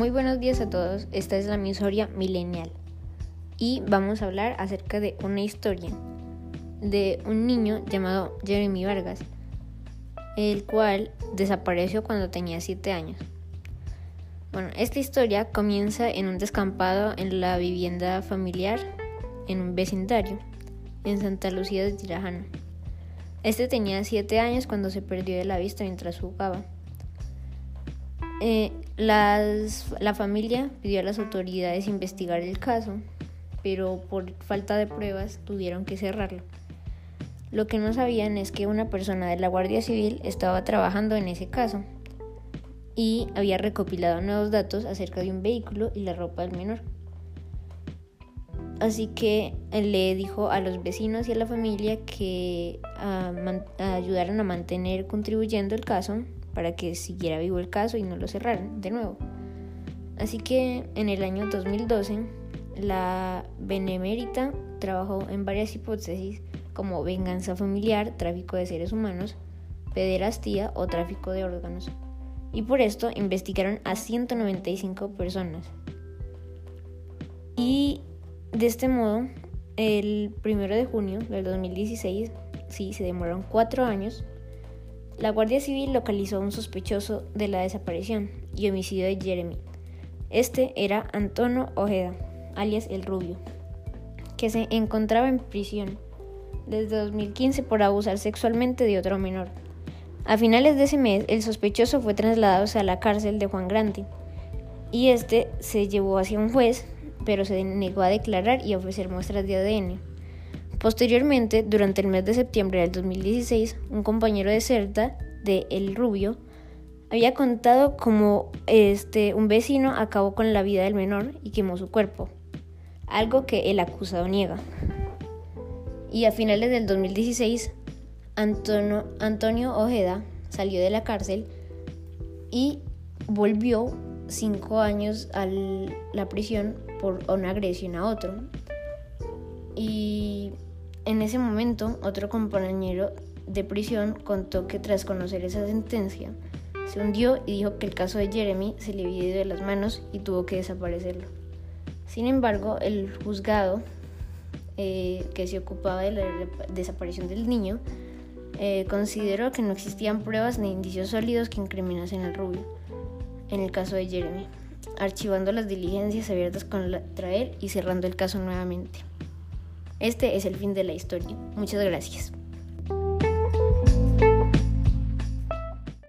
Muy buenos días a todos, esta es la misoria milenial y vamos a hablar acerca de una historia de un niño llamado Jeremy Vargas, el cual desapareció cuando tenía 7 años. Bueno, esta historia comienza en un descampado en la vivienda familiar en un vecindario en Santa Lucía de Tirajana. Este tenía 7 años cuando se perdió de la vista mientras jugaba. Eh, la familia pidió a las autoridades investigar el caso, pero por falta de pruebas tuvieron que cerrarlo. Lo que no sabían es que una persona de la Guardia Civil estaba trabajando en ese caso y había recopilado nuevos datos acerca de un vehículo y la ropa del menor. Así que le dijo a los vecinos y a la familia que ah, ayudaran a mantener contribuyendo el caso para que siguiera vivo el caso y no lo cerraran de nuevo. Así que en el año 2012 la Benemérita trabajó en varias hipótesis como venganza familiar, tráfico de seres humanos, pederastía o tráfico de órganos. Y por esto investigaron a 195 personas. Y de este modo, el 1 de junio del 2016, sí, se demoraron cuatro años, la Guardia Civil localizó a un sospechoso de la desaparición y homicidio de Jeremy. Este era Antonio Ojeda, alias El Rubio, que se encontraba en prisión desde 2015 por abusar sexualmente de otro menor. A finales de ese mes, el sospechoso fue trasladado a la cárcel de Juan Grande y este se llevó hacia un juez, pero se negó a declarar y a ofrecer muestras de ADN. Posteriormente, durante el mes de septiembre del 2016, un compañero de Certa, de El Rubio, había contado cómo este, un vecino acabó con la vida del menor y quemó su cuerpo, algo que el acusado niega. Y a finales del 2016, Antonio, Antonio Ojeda salió de la cárcel y volvió cinco años a la prisión por una agresión a otro. Y en ese momento, otro compañero de prisión contó que tras conocer esa sentencia, se hundió y dijo que el caso de Jeremy se le había ido de las manos y tuvo que desaparecerlo. Sin embargo, el juzgado eh, que se ocupaba de la desaparición del niño eh, consideró que no existían pruebas ni indicios sólidos que incriminasen al rubio en el caso de Jeremy, archivando las diligencias abiertas contra él y cerrando el caso nuevamente. Este es el fin de la historia. Muchas gracias.